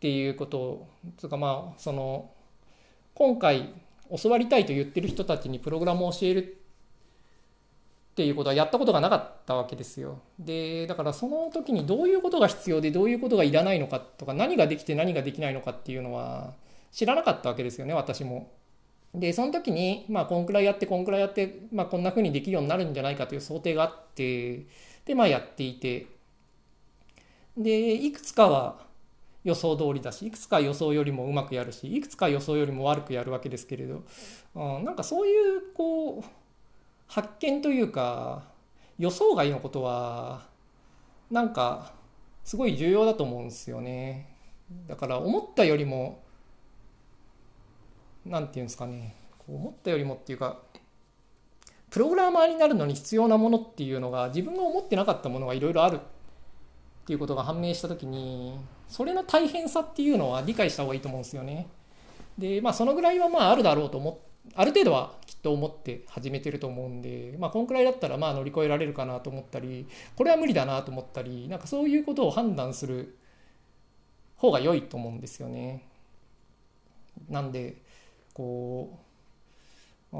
ていうことつうかまあその今回教わりたいと言ってる人たちにプログラムを教えるっていうことはやったことがなかったわけですよ。でだからその時にどういうことが必要でどういうことがいらないのかとか何ができて何ができないのかっていうのは知らなかったわけですよね私も。でその時にまあこんくらいやってこんくらいやって、まあ、こんな風にできるようになるんじゃないかという想定があってでまあやっていてでいくつかは予想通りだしいくつか予想よりもうまくやるしいくつか予想よりも悪くやるわけですけれど、うん、なんかそういうこう発見というか予想外のことはなんかすごい重要だと思うんですよねだから思ったよりも何て言うんですかね思ったよりもっていうかプログラマーになるのに必要なものっていうのが自分が思ってなかったものがいろいろあるっていうことが判明した時にそれの大変さっていうのは理解した方がいいと思うんですよね。でまあそのぐらいはまああるだろうと思ある程度はきっと思って始めてると思うんでまあこんくらいだったらまあ乗り越えられるかなと思ったりこれは無理だなと思ったりなんかそういうことを判断する方が良いと思うんですよね。なんでこうあ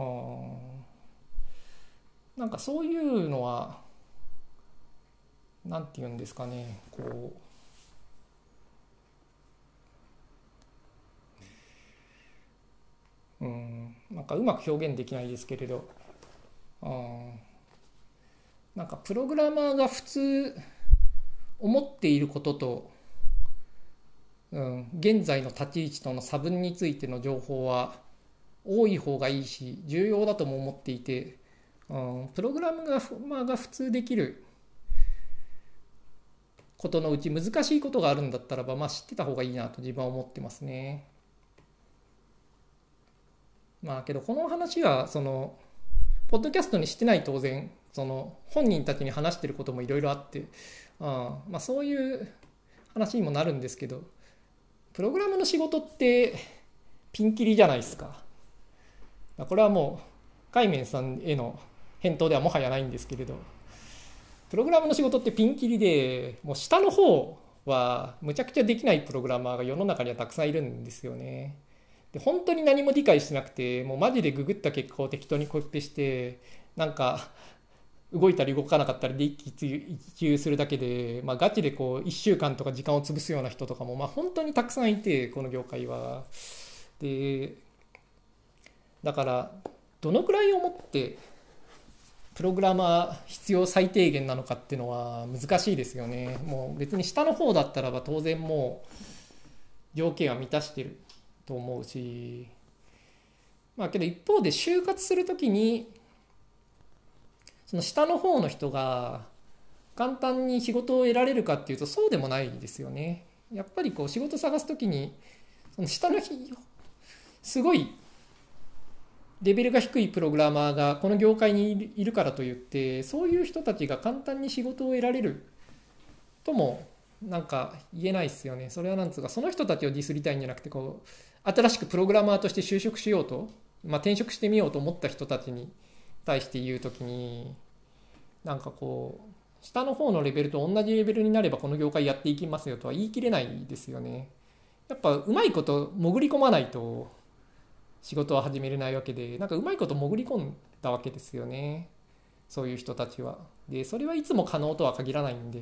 なんかそういうのは何て言うんですかねこううん。なんかうまく表現できないですけれど。あなんかプログラマーが普通思っていることと、うん、現在の立ち位置との差分についての情報は多い方がいいし重要だとも思っていて、うん、プログラムが,、まあ、が普通できることのうち難しいことがあるんだったらば、まあ、知ってた方がいいなと自分は思ってますね。まあけどこの話はそのポッドキャストにしてない当然その本人たちに話してることもいろいろあってあまあそういう話にもなるんですけどプログラムの仕事ってピンキリじゃないですか。これはもう海面さんへの返答ではもはやないんですけれどプログラムの仕事ってピンキリでもう下の方はむちゃくちゃできないプログラマーが世の中にはたくさんいるんですよね。で本当に何も理解してなくてもうマジでググった結果を適当にコピペしてなんか動いたり動かなかったりで一喜一するだけで、まあ、ガチでこう1週間とか時間を潰すような人とかも、まあ、本当にたくさんいてこの業界は。でだからどのくらい思ってプログラマー必要最低限なのかっていうのは難しいですよね。もう別に下の方だったらば当然もう条件は満たしてると思うしまあけど一方で就活する時にその下の方の人が簡単に仕事を得られるかっていうとそうでもないですよね。やっぱりこう仕事探す時にその下のすごいレベルが低いプログラマーがこの業界にいるからといってそういう人たちが簡単に仕事を得られるともなんか言えないですよね。それはなんつうかその人たちをディスりたいんじゃなくてこう新しくプログラマーとして就職しようと、まあ、転職してみようと思った人たちに対して言う時になんかこう下の方のレベルと同じレベルになればこの業界やっていきますよとは言い切れないですよね。やっぱうまいこと潜り込まないと仕事は始めれないわけでなんかうまいこと潜り込んだわけですよね。そういう人たちは。でそれはいつも可能とは限らないんで、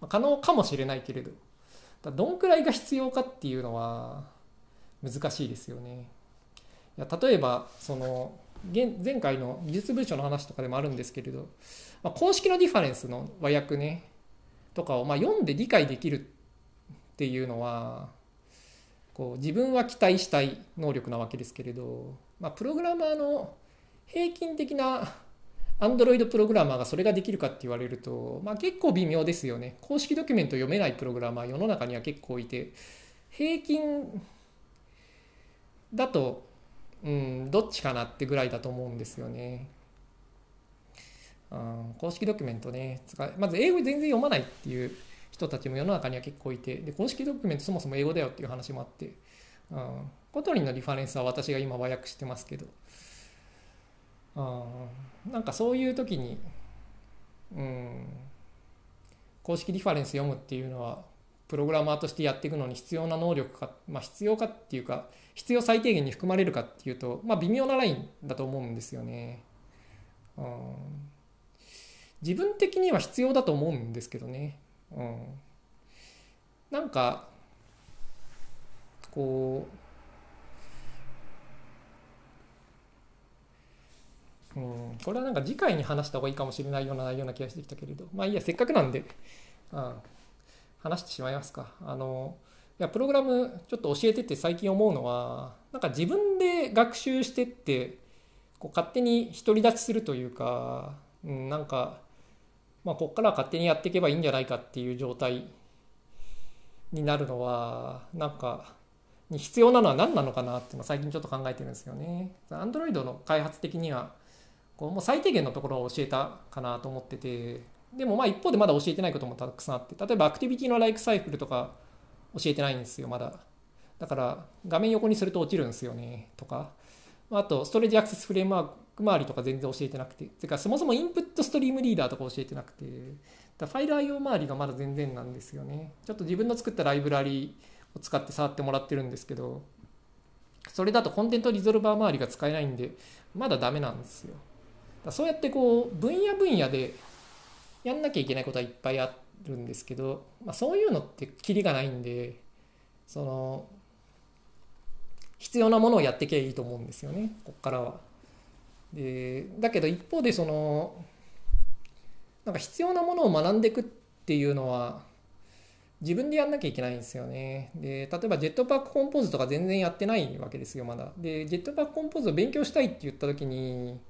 まあ、可能かもしれないけれどどんくらいが必要かっていうのは難しいですよね。いや例えばその前回の技術文書の話とかでもあるんですけれど、まあ、公式のディファレンスの和訳ねとかをま読んで理解できるっていうのはこう自分は期待したい能力なわけですけれど、まあ、プログラマーの平均的な Android プログラマーがそれができるかって言われると、まあ、結構微妙ですよね。公式ドキュメント読めないプログラマー世の中には結構いて。平均だと、うん、どっちかなってぐらいだと思うんですよね。うん、公式ドキュメントね。まず英語全然読まないっていう人たちも世の中には結構いて。で公式ドキュメントそもそも英語だよっていう話もあって、うん、 Kotlin のリファレンスは私が今和訳してますけど、うん、なんかそういう時に、うん、公式リファレンス読むっていうのはプログラマーとしてやっていくのに必要な能力か、まあ、必要かっていうか必要最低限に含まれるかっていうと、まあ、微妙なラインだと思うんですよね。うん、自分的には必要だと思うんですけどね。うん、なんかこう、うん、これはなんか次回に話した方がいいかもしれないような内容な気がしてきたけれど。まあいいやせっかくなんで、うん、話してしまいますか。あのいやプログラムちょっと教えてって最近思うのはなんか自分で学習してってこう勝手に独り立ちするというか、うん、なんかまあ、ここから勝手にやっていけばいいんじゃないかっていう状態になるのはなんかに必要なのは何なのかなって最近ちょっと考えてるんですよね。Android の開発的にはこうもう最低限のところを教えたかなと思っててでもまあ一方でまだ教えてないこともたくさんあって例えばアクティビティのライクサイクルとか教えてないんですよまだ。だから画面横にすると落ちるんですよねとか。あとストレージアクセスフレームワーク周りとか全然教えてなくて。てかそもそもインプットストリームリーダーとか教えてなくて。だファイル IO 周りがまだ全然なんですよね。ちょっと自分の作ったライブラリを使って触ってもらってるんですけどそれだとコンテントリゾルバー周りが使えないんでまだダメなんですよ。そうやってこう分野分野でやんなきゃいけないことはいっぱいあるんですけど、まあ、そういうのってキリがないんでその必要なものをやっていけばいいと思うんですよねこっからは。でだけど一方でそのなんか必要なものを学んでいくっていうのは自分でやんなきゃいけないんですよね。で、例えば Jetpack Compose とか全然やってないわけですよ、まだ。で、 Jetpack Compose を勉強したいって言った時に、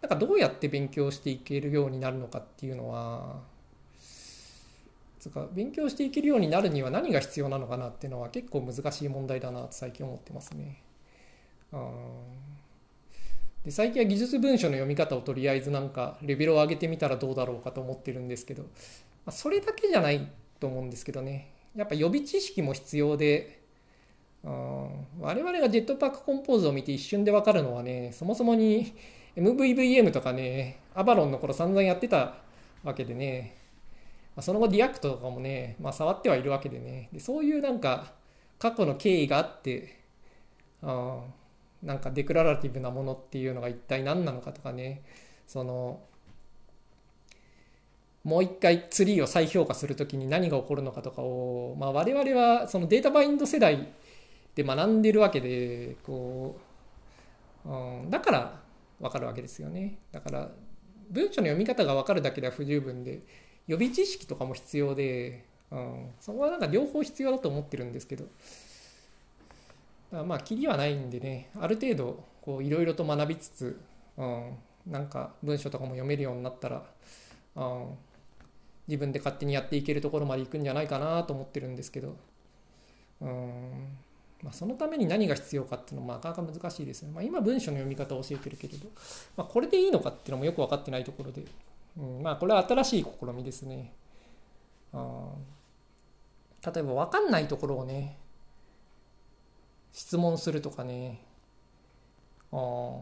なんかどうやって勉強していけるようになるのかっていうのは、つか勉強していけるようになるには何が必要なのかなっていうのは結構難しい問題だなと最近思ってますね。で最近は技術文書の読み方をとりあえずなんかレベルを上げてみたらどうだろうかと思ってるんですけど、まあ、それだけじゃないと思うんですけどね。やっぱ予備知識も必要で、うん、我々が Jetpack Compose を見て一瞬で分かるのはねそもそもに MVVM とかね Avalon の頃散々やってたわけでねま、その後 React とかもね、まあ、触ってはいるわけでねでそういうなんか過去の経緯があってあなんか declarative なものっていうのが一体何なのかとかねそのもう一回ツリーを再評価するときに何が起こるのかとかを、まあ、我々はそのデータバインド世代で学んでるわけでこう、うん、だから分かるわけですよね。だから文章の読み方が分かるだけでは不十分で予備知識とかも必要で、うん、そこはなんか両方必要だと思ってるんですけど。だ、まあ、きりはないんでね、ある程度、こう、いろいろと学びつつ、うん、なんか文章とかも読めるようになったら、うん、自分で勝手にやっていけるところまで行くんじゃないかなと思ってるんですけど、うん。まあ、そのために何が必要かっていうのはなかなか難しいですね。まあ、今文章の読み方を教えてるけれど、まあ、これでいいのかっていうのもよく分かってないところで、うん、まあこれは新しい試みですね。あ例えば分かんないところをね質問するとかねあ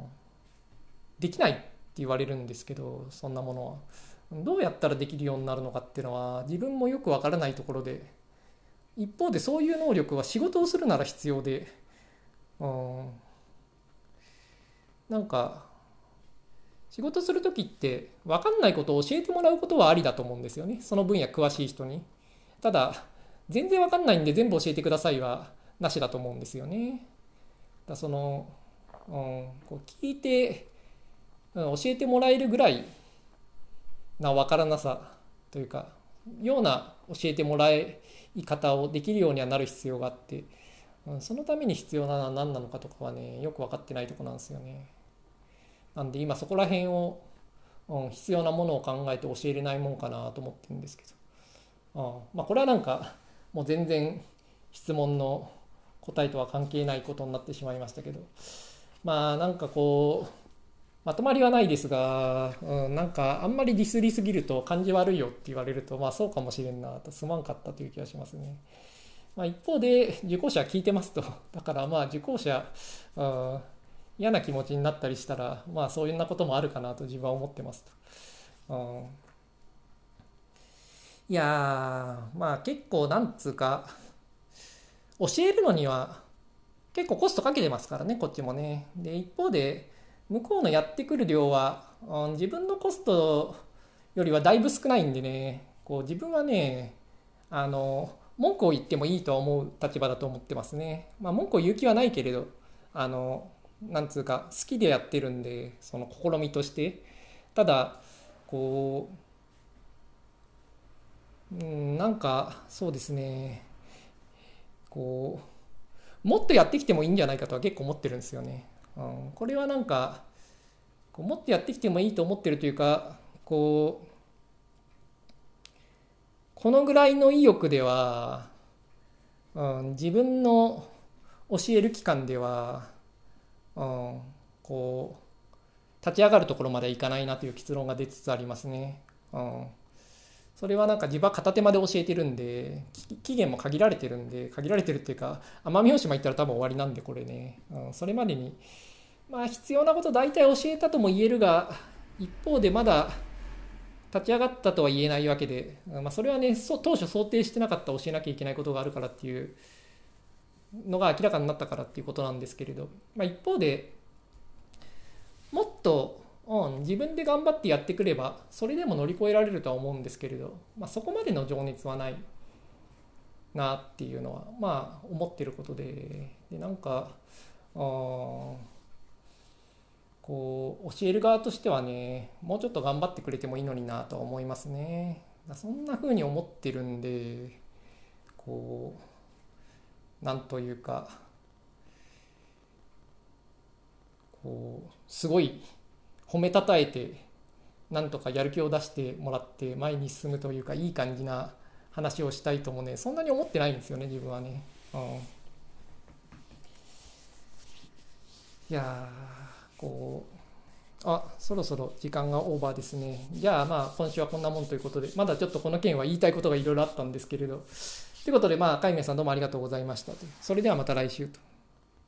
できないって言われるんですけどそんなものはどうやったらできるようになるのかっていうのは自分もよく分からないところで一方でそういう能力は仕事をするなら必要でうんなんか仕事する時って分かんないことを教えてもらうことはありだと思うんですよね。その分野詳しい人に。ただ全然分かんないんで全部教えてくださいはなしだと思うんですよね。だその、うん、こう聞いて、うん、教えてもらえるぐらいな分からなさというかような教えてもらえい方をできるようにはなる必要があって、うん、そのために必要なのは何なのかとかはねよく分かってないとこなんですよね。なんで今そこら辺を、うん、必要なものを考えて教えれないもんかなと思ってるんですけど、うん、まあこれはなんかもう全然質問の答えとは関係ないことになってしまいましたけどまあなんかこうまとまりはないですが、うん、なんかあんまりディスりすぎると感じ悪いよって言われるとまあそうかもしれんなとすまんかったという気がしますね。まあ、一方で受講者は聞いてますと だからまあ受講者、うん嫌な気持ちになったりしたらまあそういうなこともあるかなと自分は思ってますと。うん、いやまあ結構なんつうか教えるのには結構コストかけてますからねこっちもね。で一方で向こうのやってくる量は、うん、自分のコストよりはだいぶ少ないんでねこう自分はねあの文句を言ってもいいとは思う立場だと思ってますね。まあ文句を言う気はないけれどあのなんつうか好きでやってるんでその試みとしてただこううんなんかそうですねこうもっとやってきてもいいんじゃないかとは結構思ってるんですよね。うん、これはなんかこうもっとやってきてもいいと思ってるというかこうこのぐらいの意欲では、うん、自分の教える期間ではうん、こう立ち上がるところまでいかないなという結論が出つつありますね。うん、それはなんか自分は片手間で教えてるんで期限も限られてるんで限られてるっていうか奄美大島行ったら多分終わりなんでこれね、うん、それまでにまあ必要なこと大体教えたとも言えるが一方でまだ立ち上がったとは言えないわけで、まあ、それはね当初想定してなかった教えなきゃいけないことがあるからっていうのが明らかになったからっていうことなんですけれど、まあ、一方でもっと、うん、自分で頑張ってやってくればそれでも乗り越えられるとは思うんですけれど、まあ、そこまでの情熱はないなっていうのはまあ思ってることででなんかあこう教える側としてはねもうちょっと頑張ってくれてもいいのになとは思いますね。そんな風に思ってるんでこうなんというかこうすごい褒めたたえてなんとかやる気を出してもらって前に進むというかいい感じな話をしたいともねそんなに思ってないんですよね自分はね。うん、いやこうあそろそろ時間がオーバーですね。じゃあまあ今週はこんなもんということでまだちょっとこの件は言いたいことがいろいろあったんですけれど。ということでまあ海明さんどうもありがとうございましたと。それではまた来週と。